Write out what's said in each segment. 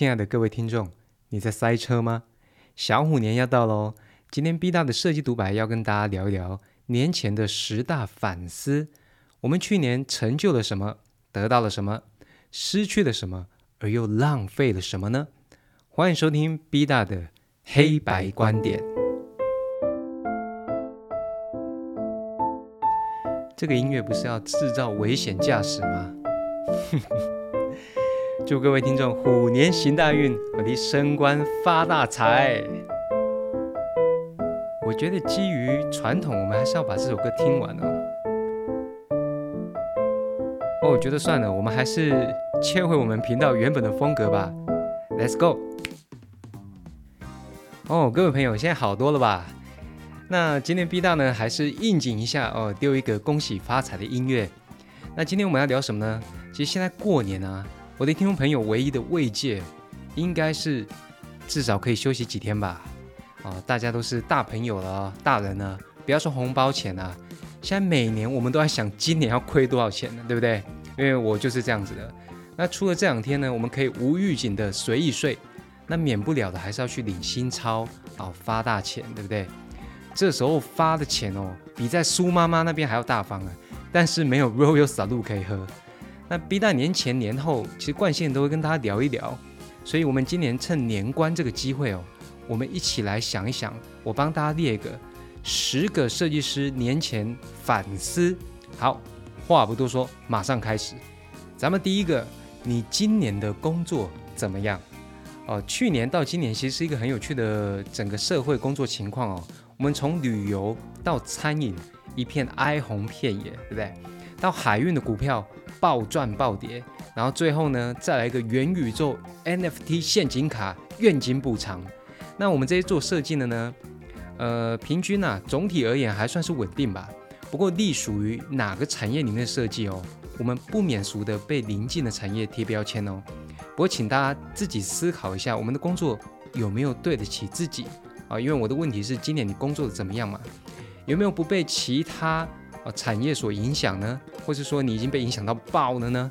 亲爱的各位听众，你在塞车吗？小虎年要到喽！今天 B 大的设计独白要跟大家聊一聊年前的十大反思。我们去年成就了什么？得到了什么？失去了什么？而又浪费了什么呢？欢迎收听 B 大的黑白观点。这个音乐不是要制造危险驾驶吗？祝各位听众虎年行大运，我的升官发大财。我觉得基于传统，我们还是要把这首歌听完哦。哦，我觉得算了，我们还是切回我们频道原本的风格吧。Let's go。哦，各位朋友，现在好多了吧？那今天 B 大呢，还是应景一下哦，丢一个恭喜发财的音乐。那今天我们要聊什么呢？其实现在过年啊，我的听众朋友唯一的慰藉，应该是至少可以休息几天吧。啊，大家都是大朋友了，大人呢，不要说红包钱啊，现在每年我们都在想今年要亏多少钱呢，对不对？因为我就是这样子的。那除了这两天呢，我们可以无预警的随意睡，那免不了的还是要去领新钞啊，发大钱，对不对？这时候发的钱哦，比在苏妈妈那边还要大方啊！但是没有 Royal Salut 可以喝。那 B 大年前年后，其实惯性都会跟大家聊一聊，所以我们今年趁年关这个机会哦，我们一起来想一想，我帮大家列一个十个设计师年前反思。好，话不多说，马上开始。咱们第一个，你今年的工作怎么样？哦，去年到今年其实是一个很有趣的整个社会工作情况哦。我们从旅游到餐饮一片哀鸿遍野，对不对？到海运的股票暴赚暴跌，然后最后呢，再来一个元宇宙 NFT 陷阱卡愿景补偿。那我们这些做设计的呢，呃，平均啊，总体而言还算是稳定吧。不过隶属于哪个产业里面的设计哦，我们不免俗的被邻近的产业贴标签哦。不过请大家自己思考一下，我们的工作有没有对得起自己？啊，因为我的问题是，今年你工作的怎么样嘛？有没有不被其他啊产业所影响呢？或是说你已经被影响到爆了呢？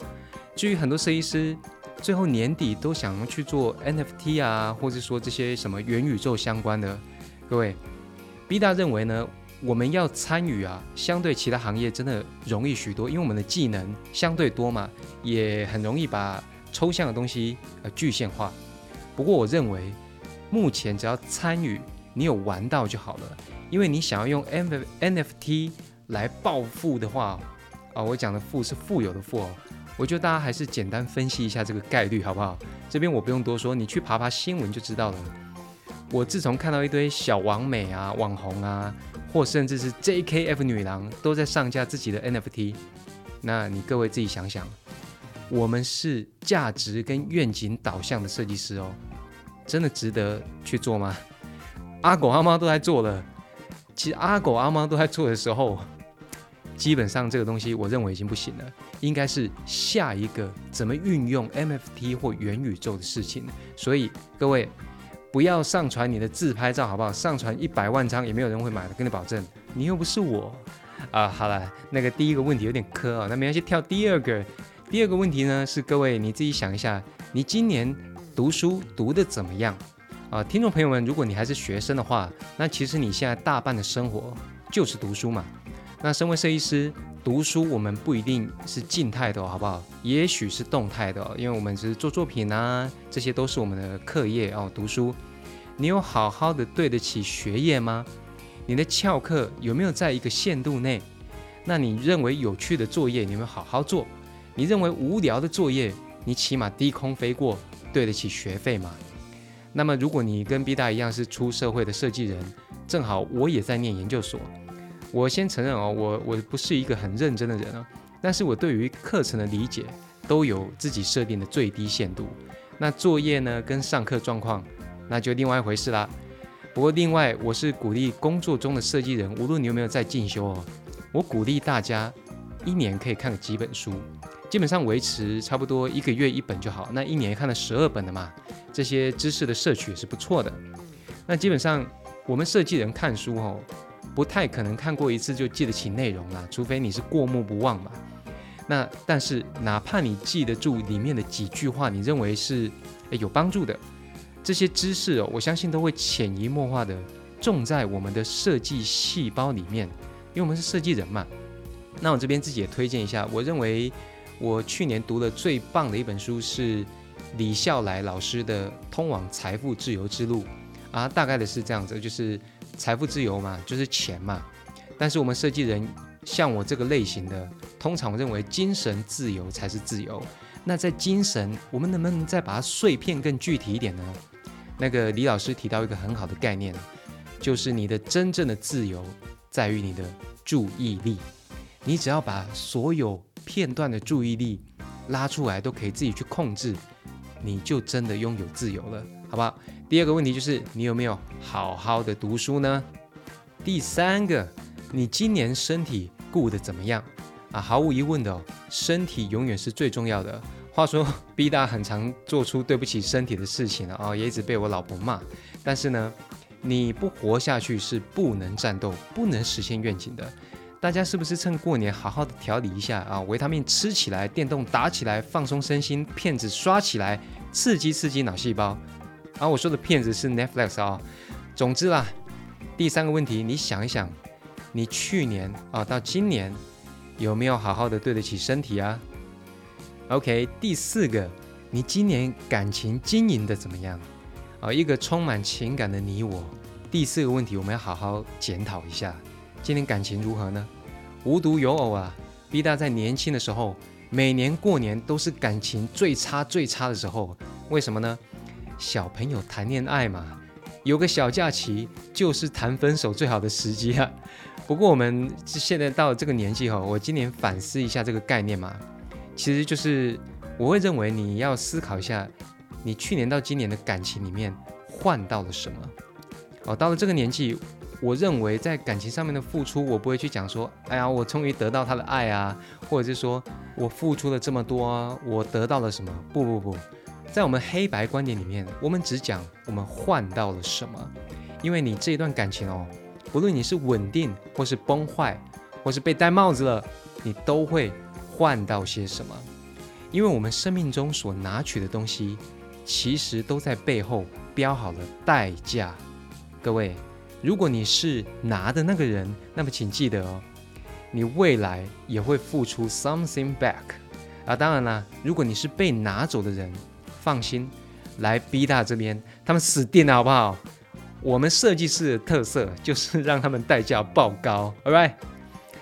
至于很多设计师，最后年底都想要去做 NFT 啊，或者说这些什么元宇宙相关的，各位，B 大认为呢，我们要参与啊，相对其他行业真的容易许多，因为我们的技能相对多嘛，也很容易把抽象的东西呃具现化。不过我认为。目前只要参与，你有玩到就好了。因为你想要用 N NFT 来暴富的话，啊，我讲的富是富有的富哦。我觉得大家还是简单分析一下这个概率好不好？这边我不用多说，你去爬爬新闻就知道了。我自从看到一堆小王美啊、网红啊，或甚至是 JKF 女郎都在上架自己的 NFT，那你各位自己想想，我们是价值跟愿景导向的设计师哦。真的值得去做吗？阿狗阿猫都在做了。其实阿狗阿猫都在做的时候，基本上这个东西我认为已经不行了。应该是下一个怎么运用 MFT 或元宇宙的事情。所以各位不要上传你的自拍照，好不好？上传一百万张也没有人会买的，跟你保证。你又不是我啊。好了，那个第一个问题有点磕啊，那没关系，跳第二个。第二个问题呢是各位你自己想一下，你今年。读书读的怎么样啊？听众朋友们，如果你还是学生的话，那其实你现在大半的生活就是读书嘛。那身为设计师，读书我们不一定是静态的，好不好？也许是动态的，因为我们是做作品啊，这些都是我们的课业哦。读书，你有好好的对得起学业吗？你的翘课有没有在一个限度内？那你认为有趣的作业，你有没有好好做？你认为无聊的作业，你起码低空飞过？对得起学费吗？那么，如果你跟 B 大一样是出社会的设计人，正好我也在念研究所。我先承认哦，我我不是一个很认真的人啊，但是我对于课程的理解都有自己设定的最低限度。那作业呢，跟上课状况那就另外一回事啦。不过，另外我是鼓励工作中的设计人，无论你有没有在进修哦，我鼓励大家一年可以看个几本书。基本上维持差不多一个月一本就好，那一年看了十二本的嘛，这些知识的摄取也是不错的。那基本上我们设计人看书哦，不太可能看过一次就记得起内容啦，除非你是过目不忘嘛。那但是哪怕你记得住里面的几句话，你认为是有帮助的这些知识哦，我相信都会潜移默化的种在我们的设计细胞里面，因为我们是设计人嘛。那我这边自己也推荐一下，我认为我去年读的最棒的一本书是李笑来老师的《通往财富自由之路》啊，大概的是这样子，就是财富自由嘛，就是钱嘛。但是我们设计人像我这个类型的，通常认为精神自由才是自由。那在精神，我们能不能再把它碎片更具体一点呢？那个李老师提到一个很好的概念，就是你的真正的自由在于你的注意力。你只要把所有片段的注意力拉出来，都可以自己去控制，你就真的拥有自由了，好不好？第二个问题就是你有没有好好的读书呢？第三个，你今年身体顾得怎么样啊？毫无疑问的，身体永远是最重要的。话说，B 大很常做出对不起身体的事情了啊，也一直被我老婆骂。但是呢，你不活下去是不能战斗、不能实现愿景的。大家是不是趁过年好好的调理一下啊？维他命吃起来，电动打起来，放松身心，片子刷起来，刺激刺激脑细胞。啊，我说的片子是 Netflix 啊。总之啦，第三个问题，你想一想，你去年啊到今年有没有好好的对得起身体啊？OK，第四个，你今年感情经营的怎么样？啊，一个充满情感的你我。第四个问题，我们要好好检讨一下。今年感情如何呢？无独有偶啊，B 大在年轻的时候，每年过年都是感情最差最差的时候。为什么呢？小朋友谈恋爱嘛，有个小假期就是谈分手最好的时机啊。不过我们现在到了这个年纪哈，我今年反思一下这个概念嘛，其实就是我会认为你要思考一下，你去年到今年的感情里面换到了什么？哦，到了这个年纪。我认为在感情上面的付出，我不会去讲说，哎呀，我终于得到他的爱啊，或者是说我付出了这么多，我得到了什么？不不不，在我们黑白观点里面，我们只讲我们换到了什么。因为你这一段感情哦，不论你是稳定，或是崩坏，或是被戴帽子了，你都会换到些什么。因为我们生命中所拿取的东西，其实都在背后标好了代价。各位。如果你是拿的那个人，那么请记得哦，你未来也会付出 something back 啊。当然啦，如果你是被拿走的人，放心，来 B 大这边，他们死定了，好不好？我们设计师的特色就是让他们代价爆高，All right？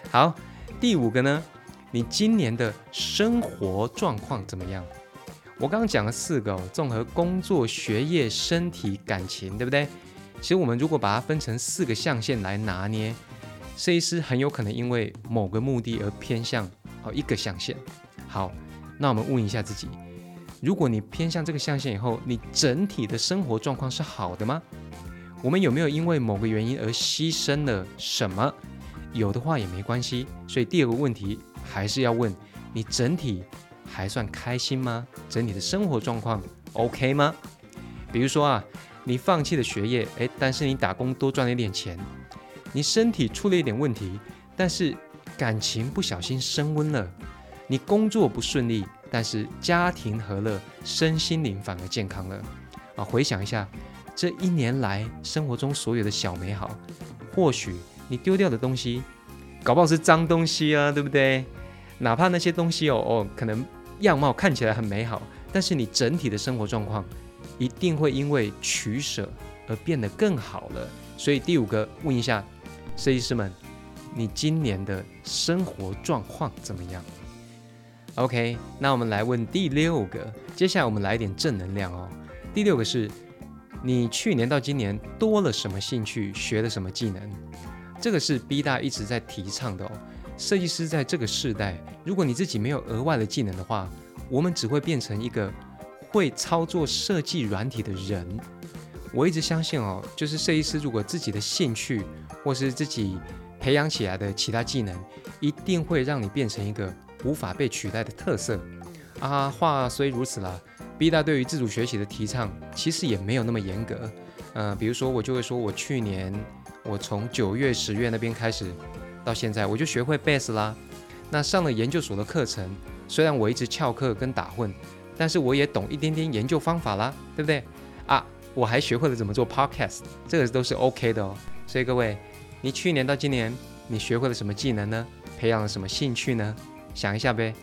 好，第五个呢，你今年的生活状况怎么样？我刚刚讲了四个哦，综合工作、学业、身体、感情，对不对？其实我们如果把它分成四个象限来拿捏，设计师很有可能因为某个目的而偏向好一个象限。好，那我们问一下自己：如果你偏向这个象限以后，你整体的生活状况是好的吗？我们有没有因为某个原因而牺牲了什么？有的话也没关系。所以第二个问题还是要问：你整体还算开心吗？整体的生活状况 OK 吗？比如说啊。你放弃了学业，诶，但是你打工多赚了一点钱。你身体出了一点问题，但是感情不小心升温了。你工作不顺利，但是家庭和乐，身心灵反而健康了。啊，回想一下这一年来生活中所有的小美好，或许你丢掉的东西，搞不好是脏东西啊，对不对？哪怕那些东西哦哦，可能样貌看起来很美好，但是你整体的生活状况。一定会因为取舍而变得更好了。所以第五个，问一下设计师们，你今年的生活状况怎么样？OK，那我们来问第六个。接下来我们来一点正能量哦。第六个是，你去年到今年多了什么兴趣，学了什么技能？这个是 B 大一直在提倡的哦。设计师在这个时代，如果你自己没有额外的技能的话，我们只会变成一个。会操作设计软体的人，我一直相信哦，就是设计师如果自己的兴趣或是自己培养起来的其他技能，一定会让你变成一个无法被取代的特色啊。话虽如此啦，B 大对于自主学习的提倡其实也没有那么严格。嗯，比如说我就会说，我去年我从九月、十月那边开始到现在，我就学会 Base 啦。那上了研究所的课程，虽然我一直翘课跟打混。但是我也懂一点点研究方法啦，对不对？啊，我还学会了怎么做 podcast，这个都是 OK 的哦。所以各位，你去年到今年，你学会了什么技能呢？培养了什么兴趣呢？想一下呗。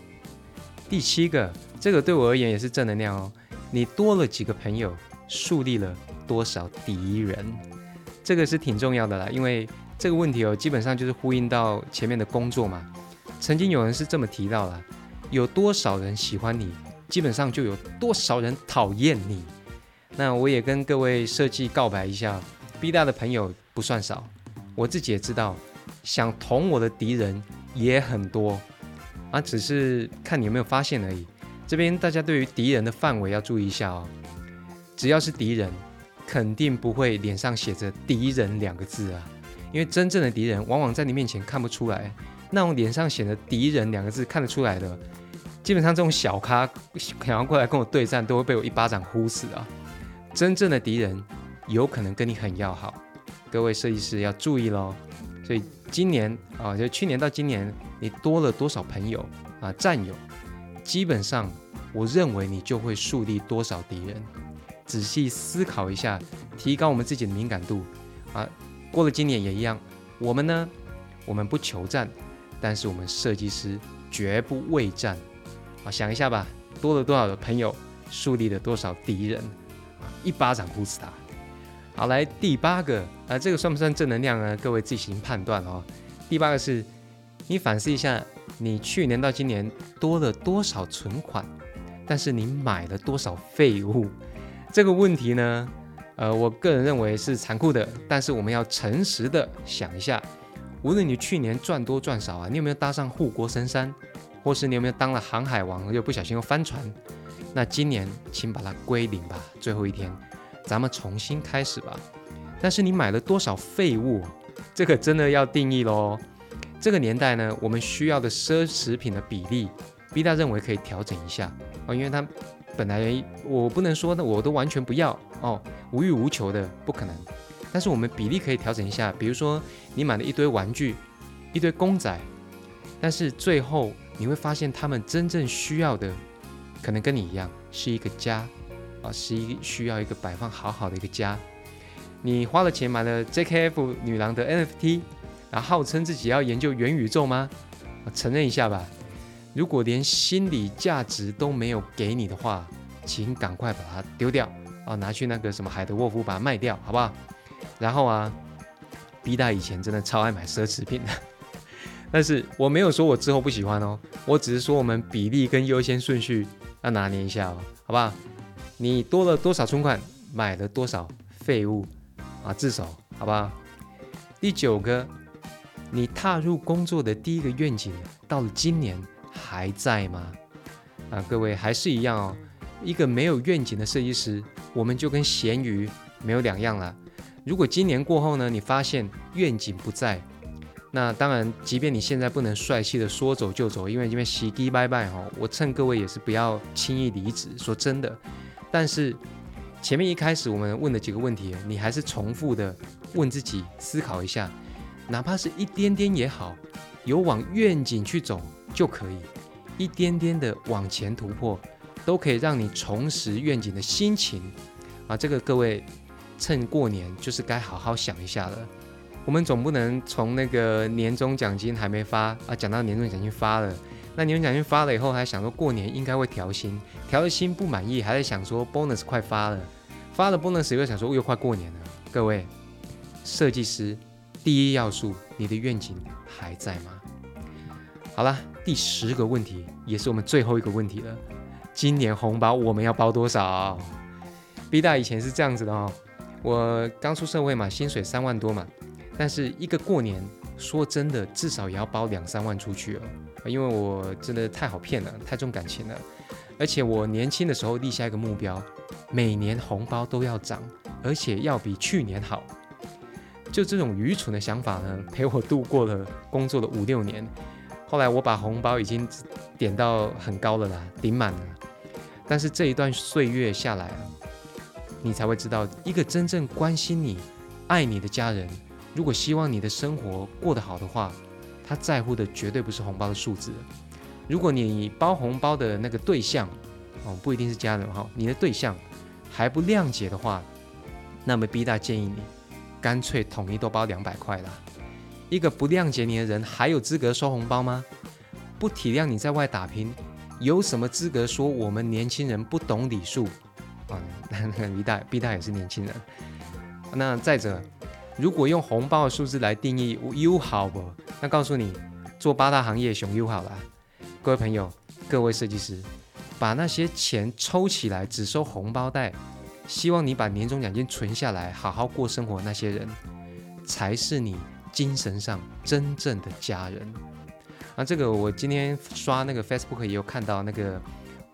第七个，这个对我而言也是正能量哦。你多了几个朋友，树立了多少敌人？这个是挺重要的啦，因为这个问题哦，基本上就是呼应到前面的工作嘛。曾经有人是这么提到了：有多少人喜欢你，基本上就有多少人讨厌你。那我也跟各位设计告白一下，B 大的朋友不算少，我自己也知道，想捅我的敌人也很多啊，只是看你有没有发现而已。这边大家对于敌人的范围要注意一下哦，只要是敌人，肯定不会脸上写着“敌人”两个字啊，因为真正的敌人往往在你面前看不出来，那种脸上写着“敌人”两个字看得出来的，基本上这种小咖想要过来跟我对战，都会被我一巴掌呼死啊。真正的敌人有可能跟你很要好，各位设计师要注意喽。所以今年啊，就去年到今年，你多了多少朋友啊，战友，基本上我认为你就会树立多少敌人。仔细思考一下，提高我们自己的敏感度啊。过了今年也一样，我们呢，我们不求战，但是我们设计师绝不畏战啊。想一下吧，多了多少的朋友，树立了多少敌人啊。一巴掌呼死他！好，来第八个啊，这个算不算正能量呢？各位自行判断哦。第八个是，你反思一下，你去年到今年多了多少存款，但是你买了多少废物？这个问题呢，呃，我个人认为是残酷的，但是我们要诚实的想一下，无论你去年赚多赚少啊，你有没有搭上护国神山，或是你有没有当了航海王又不小心又翻船？那今年，请把它归零吧。最后一天，咱们重新开始吧。但是你买了多少废物，这个真的要定义喽。这个年代呢，我们需要的奢侈品的比例，B 大认为可以调整一下哦，因为它本来我不能说呢，我都完全不要哦，无欲无求的不可能。但是我们比例可以调整一下，比如说你买了一堆玩具，一堆公仔，但是最后你会发现他们真正需要的。可能跟你一样是一个家啊，是一需要一个摆放好好的一个家。你花了钱买了 JKF 女郎的 NFT，啊号称自己要研究元宇宙吗？承认一下吧。如果连心理价值都没有给你的话，请赶快把它丢掉啊，拿去那个什么海德沃夫把它卖掉，好不好？然后啊，B 大以前真的超爱买奢侈品的。但是我没有说我之后不喜欢哦，我只是说我们比例跟优先顺序要拿捏一下哦，好不好？你多了多少存款，买了多少废物啊？自首，好不好？第九个，你踏入工作的第一个愿景，到了今年还在吗？啊，各位还是一样哦，一个没有愿景的设计师，我们就跟咸鱼没有两样了。如果今年过后呢，你发现愿景不在。那当然，即便你现在不能帅气的说走就走，因为这边洗地拜拜哈，我趁各位也是不要轻易离职。说真的，但是前面一开始我们问的几个问题，你还是重复的问自己，思考一下，哪怕是一点点也好，有往愿景去走就可以，一点点的往前突破，都可以让你重拾愿景的心情啊。这个各位趁过年就是该好好想一下了。我们总不能从那个年终奖金还没发啊，讲到年终奖金发了，那年终奖金发了以后，还想说过年应该会调薪，调了薪不满意，还在想说 bonus 快发了，发了 bonus 又想说又快过年了。各位设计师，第一要素，你的愿景还在吗？好了，第十个问题，也是我们最后一个问题了，今年红包我们要包多少？B 大以前是这样子的哦，我刚出社会嘛，薪水三万多嘛。但是一个过年，说真的，至少也要包两三万出去哦，因为我真的太好骗了，太重感情了。而且我年轻的时候立下一个目标，每年红包都要涨，而且要比去年好。就这种愚蠢的想法呢，陪我度过了工作的五六年。后来我把红包已经点到很高了啦，顶满了。但是这一段岁月下来啊，你才会知道，一个真正关心你、爱你的家人。如果希望你的生活过得好的话，他在乎的绝对不是红包的数字。如果你包红包的那个对象哦，不一定是家人哈，你的对象还不谅解的话，那么 B 大建议你干脆统一都包两百块啦。一个不谅解你的人还有资格收红包吗？不体谅你在外打拼，有什么资格说我们年轻人不懂礼数？啊，那个 B 大 B 大也是年轻人。那再者，如果用红包的数字来定义 U 好不？那告诉你，做八大行业熊友好了。各位朋友，各位设计师，把那些钱抽起来只收红包袋，希望你把年终奖金存下来，好好过生活。那些人才是你精神上真正的家人。啊，这个我今天刷那个 Facebook 也有看到那个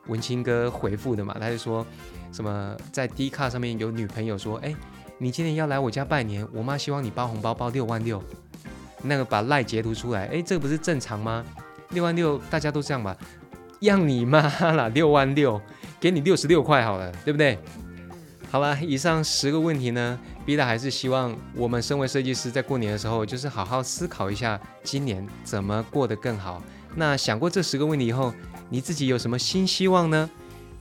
文青哥回复的嘛，他就说什么在 D 卡上面有女朋友说，哎。你今年要来我家拜年，我妈希望你包红包包六万六，那个把赖截图出来，哎，这不是正常吗？六万六大家都这样吧？让你妈啦，六万六，给你六十六块好了，对不对？好了，以上十个问题呢，B 大还是希望我们身为设计师，在过年的时候，就是好好思考一下今年怎么过得更好。那想过这十个问题以后，你自己有什么新希望呢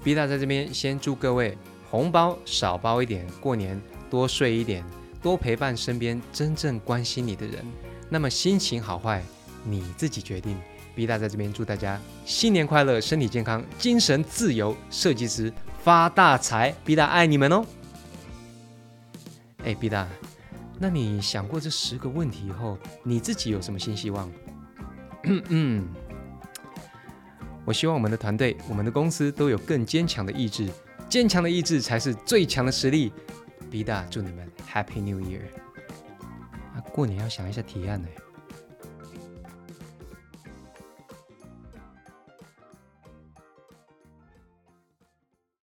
？B 大在这边先祝各位红包少包一点，过年。多睡一点，多陪伴身边真正关心你的人。那么心情好坏，你自己决定。B 大在这边祝大家新年快乐，身体健康，精神自由，设计师发大财。B 大爱你们哦。哎，B 大，那你想过这十个问题以后，你自己有什么新希望？嗯，我希望我们的团队、我们的公司都有更坚强的意志，坚强的意志才是最强的实力。B 大，祝你们 Happy New Year！啊，过年要想一下提案呢。